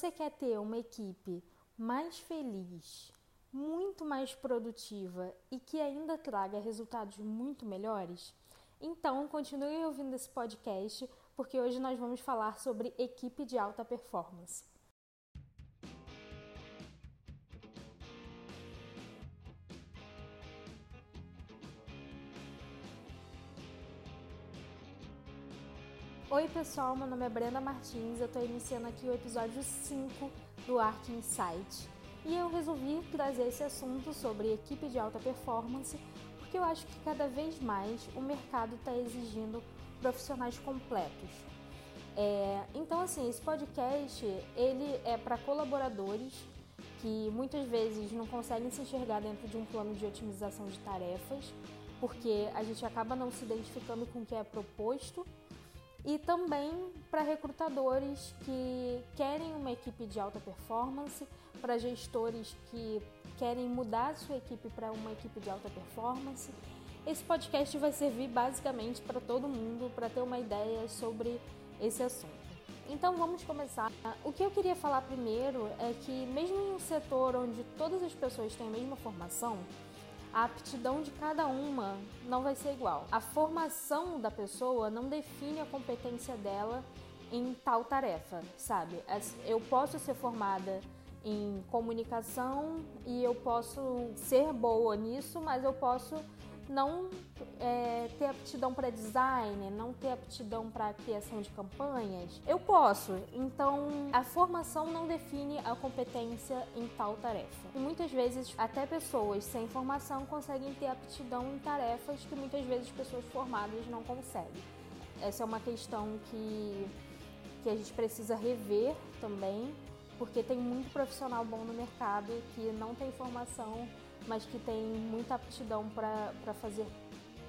você quer ter uma equipe mais feliz, muito mais produtiva e que ainda traga resultados muito melhores? Então, continue ouvindo esse podcast, porque hoje nós vamos falar sobre equipe de alta performance. Oi pessoal, meu nome é Brenda Martins, eu estou iniciando aqui o episódio 5 do Arc Insight e eu resolvi trazer esse assunto sobre equipe de alta performance porque eu acho que cada vez mais o mercado está exigindo profissionais completos. É, então assim, esse podcast ele é para colaboradores que muitas vezes não conseguem se enxergar dentro de um plano de otimização de tarefas porque a gente acaba não se identificando com o que é proposto e também para recrutadores que querem uma equipe de alta performance, para gestores que querem mudar sua equipe para uma equipe de alta performance. Esse podcast vai servir basicamente para todo mundo para ter uma ideia sobre esse assunto. Então vamos começar. O que eu queria falar primeiro é que mesmo em um setor onde todas as pessoas têm a mesma formação, a aptidão de cada uma não vai ser igual. A formação da pessoa não define a competência dela em tal tarefa, sabe? Eu posso ser formada em comunicação e eu posso ser boa nisso, mas eu posso não é, ter aptidão para design, não ter aptidão para criação de campanhas, eu posso. Então, a formação não define a competência em tal tarefa. E muitas vezes, até pessoas sem formação conseguem ter aptidão em tarefas que muitas vezes pessoas formadas não conseguem. Essa é uma questão que, que a gente precisa rever também, porque tem muito profissional bom no mercado que não tem formação mas que tem muita aptidão para fazer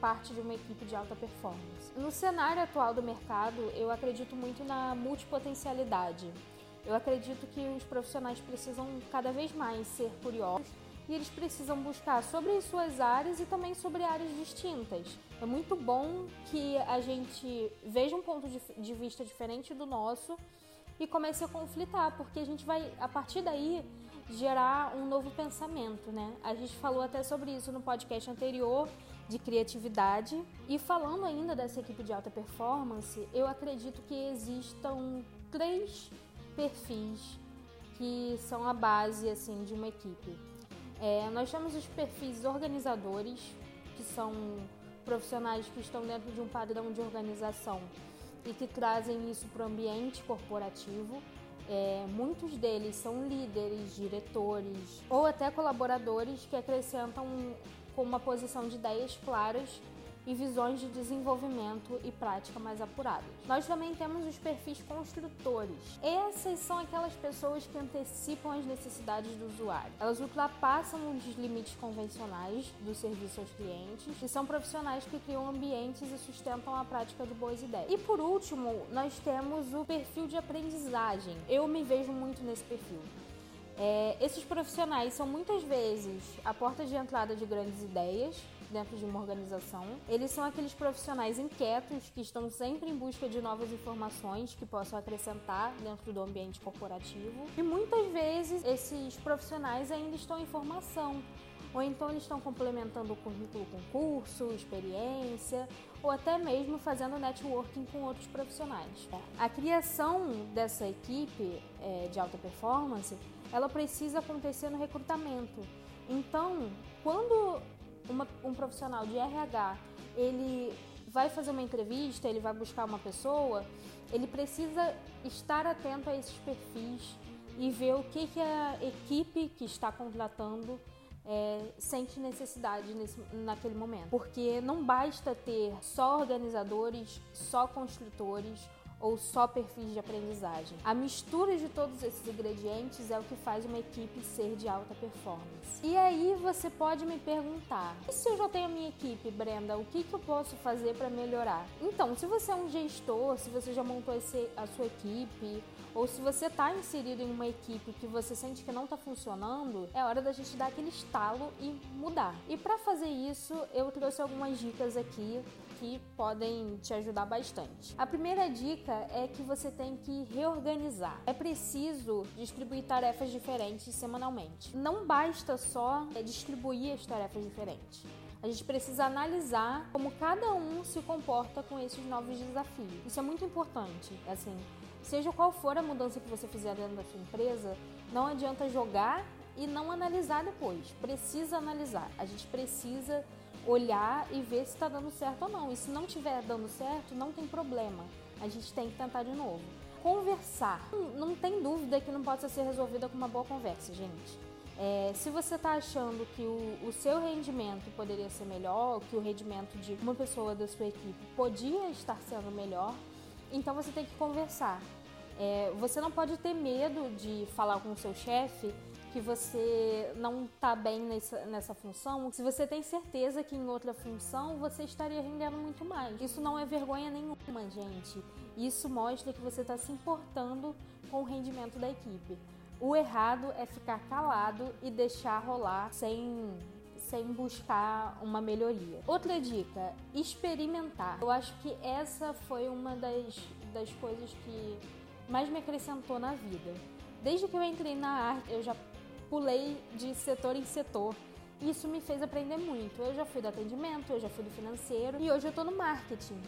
parte de uma equipe de alta performance. No cenário atual do mercado, eu acredito muito na multipotencialidade. Eu acredito que os profissionais precisam cada vez mais ser curiosos e eles precisam buscar sobre as suas áreas e também sobre áreas distintas. É muito bom que a gente veja um ponto de vista diferente do nosso e comece a conflitar, porque a gente vai, a partir daí, gerar um novo pensamento, né? A gente falou até sobre isso no podcast anterior de criatividade. E falando ainda dessa equipe de alta performance, eu acredito que existam três perfis que são a base assim de uma equipe. É, nós temos os perfis organizadores, que são profissionais que estão dentro de um padrão de organização e que trazem isso para o ambiente corporativo. É, muitos deles são líderes, diretores ou até colaboradores que acrescentam com uma posição de ideias claras e visões de desenvolvimento e prática mais apuradas. Nós também temos os perfis construtores. Essas são aquelas pessoas que antecipam as necessidades do usuário. Elas ultrapassam os limites convencionais do serviço aos clientes e são profissionais que criam ambientes e sustentam a prática de boas ideias. E por último, nós temos o perfil de aprendizagem. Eu me vejo muito nesse perfil. É, esses profissionais são muitas vezes a porta de entrada de grandes ideias dentro de uma organização. Eles são aqueles profissionais inquietos que estão sempre em busca de novas informações que possam acrescentar dentro do ambiente corporativo. E muitas vezes esses profissionais ainda estão em formação, ou então eles estão complementando o currículo com curso, experiência, ou até mesmo fazendo networking com outros profissionais. A criação dessa equipe é, de alta performance, ela precisa acontecer no recrutamento. Então, quando uma, um profissional de RH ele vai fazer uma entrevista, ele vai buscar uma pessoa, ele precisa estar atento a esses perfis e ver o que, que a equipe que está contratando é, sente necessidade nesse, naquele momento. Porque não basta ter só organizadores, só construtores ou só perfis de aprendizagem. A mistura de todos esses ingredientes é o que faz uma equipe ser de alta performance. E aí você pode me perguntar: e se eu já tenho a minha equipe, Brenda, o que, que eu posso fazer para melhorar? Então, se você é um gestor, se você já montou esse, a sua equipe, ou se você está inserido em uma equipe que você sente que não está funcionando, é hora da gente dar aquele estalo e mudar. E para fazer isso, eu trouxe algumas dicas aqui aqui podem te ajudar bastante. A primeira dica é que você tem que reorganizar. É preciso distribuir tarefas diferentes semanalmente. Não basta só distribuir as tarefas diferentes. A gente precisa analisar como cada um se comporta com esses novos desafios. Isso é muito importante. Assim, seja qual for a mudança que você fizer dentro da sua empresa, não adianta jogar e não analisar depois. Precisa analisar. A gente precisa olhar e ver se está dando certo ou não. E se não estiver dando certo, não tem problema. A gente tem que tentar de novo. Conversar. Não tem dúvida que não pode ser resolvida com uma boa conversa, gente. É, se você está achando que o, o, seu rendimento poderia ser melhor, que o rendimento de uma pessoa da sua equipe podia estar sendo melhor, então você tem que conversar. É, você não pode ter medo de falar com o seu chefe que você não está bem nessa, nessa função, se você tem certeza que em outra função você estaria rendendo muito mais. Isso não é vergonha nenhuma, gente. Isso mostra que você está se importando com o rendimento da equipe. O errado é ficar calado e deixar rolar sem sem buscar uma melhoria. Outra dica: experimentar. Eu acho que essa foi uma das, das coisas que mais me acrescentou na vida. Desde que eu entrei na arte, eu já pulei de setor em setor. Isso me fez aprender muito. Eu já fui do atendimento, eu já fui do financeiro e hoje eu estou no marketing.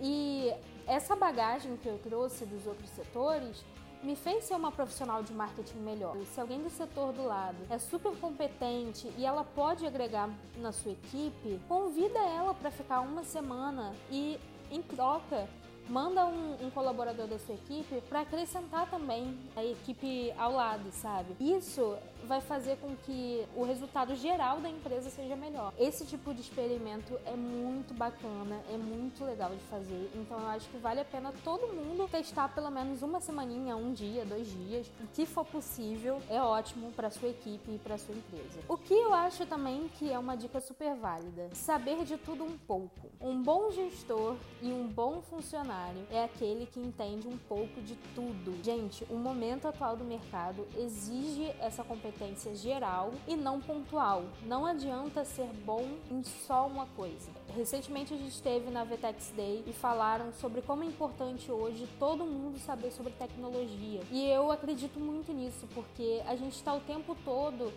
E essa bagagem que eu trouxe dos outros setores me fez ser uma profissional de marketing melhor. Se alguém do setor do lado é super competente e ela pode agregar na sua equipe, convida ela para ficar uma semana e em troca manda um, um colaborador da sua equipe para acrescentar também a equipe ao lado, sabe? Isso vai fazer com que o resultado geral da empresa seja melhor. Esse tipo de experimento é muito bacana, é muito legal de fazer, então eu acho que vale a pena todo mundo testar pelo menos uma semaninha, um dia, dois dias, o que for possível, é ótimo para sua equipe e para sua empresa. O que eu acho também que é uma dica super válida, saber de tudo um pouco. Um bom gestor e um bom funcionário é aquele que entende um pouco de tudo. Gente, o momento atual do mercado exige essa competência competência geral e não pontual. Não adianta ser bom em só uma coisa. Recentemente a gente esteve na VTEX Day e falaram sobre como é importante hoje todo mundo saber sobre tecnologia. E eu acredito muito nisso, porque a gente está o tempo todo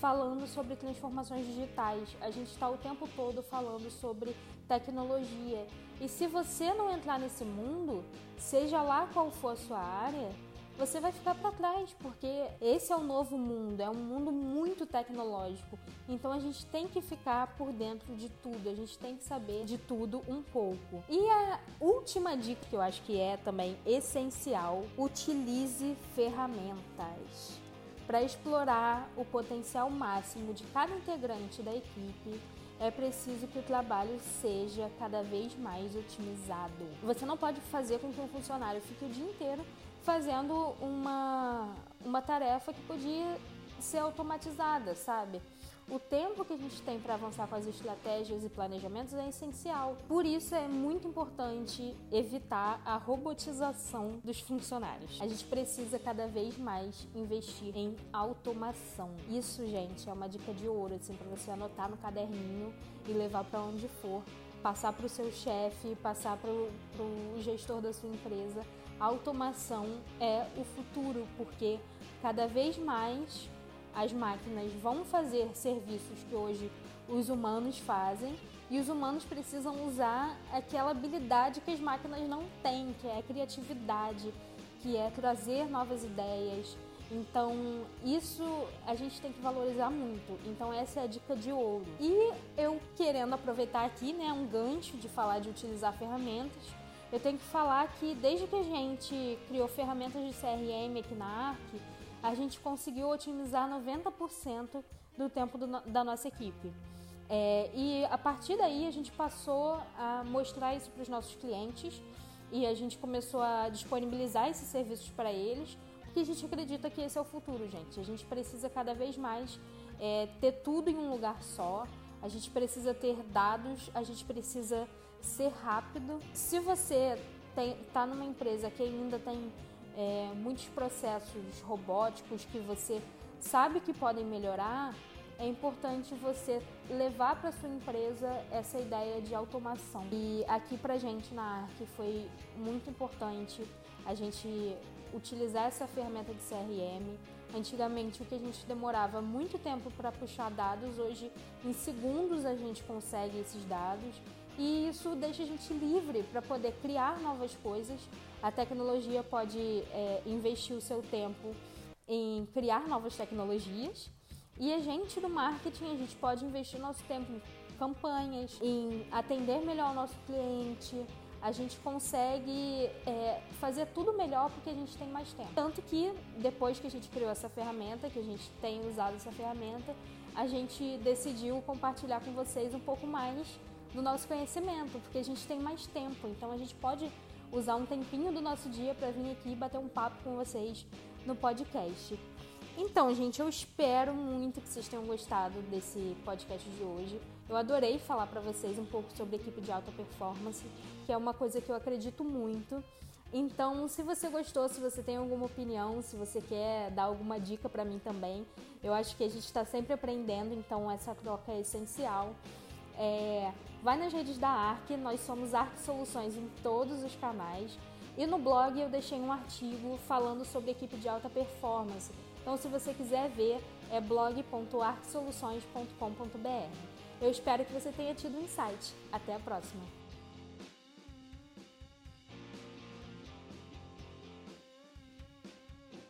falando sobre transformações digitais, a gente está o tempo todo falando sobre tecnologia. E se você não entrar nesse mundo, seja lá qual for a sua área, você vai ficar para trás, porque esse é o novo mundo, é um mundo muito tecnológico. Então a gente tem que ficar por dentro de tudo, a gente tem que saber de tudo um pouco. E a última dica que eu acho que é também essencial, utilize ferramentas para explorar o potencial máximo de cada integrante da equipe é preciso que o trabalho seja cada vez mais otimizado. Você não pode fazer com que um funcionário fique o dia inteiro fazendo uma, uma tarefa que podia ser automatizada, sabe? O tempo que a gente tem para avançar com as estratégias e planejamentos é essencial. Por isso é muito importante evitar a robotização dos funcionários. A gente precisa cada vez mais investir em automação. Isso, gente, é uma dica de ouro assim para você anotar no caderninho e levar para onde for, passar para o seu chefe, passar para o gestor da sua empresa a automação é o futuro, porque cada vez mais as máquinas vão fazer serviços que hoje os humanos fazem e os humanos precisam usar aquela habilidade que as máquinas não têm, que é a criatividade, que é trazer novas ideias. Então, isso a gente tem que valorizar muito. Então, essa é a dica de ouro. E eu querendo aproveitar aqui, né, um gancho de falar de utilizar ferramentas, eu tenho que falar que desde que a gente criou ferramentas de CRM aqui na ARC, a gente conseguiu otimizar 90% do tempo do, da nossa equipe. É, e a partir daí a gente passou a mostrar isso para os nossos clientes e a gente começou a disponibilizar esses serviços para eles, porque a gente acredita que esse é o futuro, gente. A gente precisa cada vez mais é, ter tudo em um lugar só, a gente precisa ter dados, a gente precisa ser rápido. Se você está numa empresa que ainda tem é, muitos processos robóticos que você sabe que podem melhorar, é importante você levar para sua empresa essa ideia de automação. E aqui para gente na ARC foi muito importante a gente utilizar essa ferramenta de CRM. Antigamente, o que a gente demorava muito tempo para puxar dados, hoje em segundos a gente consegue esses dados e isso deixa a gente livre para poder criar novas coisas. A tecnologia pode é, investir o seu tempo em criar novas tecnologias e a gente no marketing a gente pode investir nosso tempo em campanhas, em atender melhor o nosso cliente. A gente consegue é, fazer tudo melhor porque a gente tem mais tempo. Tanto que depois que a gente criou essa ferramenta, que a gente tem usado essa ferramenta, a gente decidiu compartilhar com vocês um pouco mais do nosso conhecimento, porque a gente tem mais tempo. Então a gente pode usar um tempinho do nosso dia para vir aqui bater um papo com vocês no podcast. Então, gente, eu espero muito que vocês tenham gostado desse podcast de hoje. Eu adorei falar para vocês um pouco sobre equipe de alta performance, que é uma coisa que eu acredito muito. Então, se você gostou, se você tem alguma opinião, se você quer dar alguma dica para mim também, eu acho que a gente está sempre aprendendo, então essa troca é essencial. É, vai nas redes da ARC, nós somos ARC Soluções em todos os canais. E no blog eu deixei um artigo falando sobre equipe de alta performance. Então, se você quiser ver, é blog.arcsoluções.com.br. Eu espero que você tenha tido um insight. Até a próxima!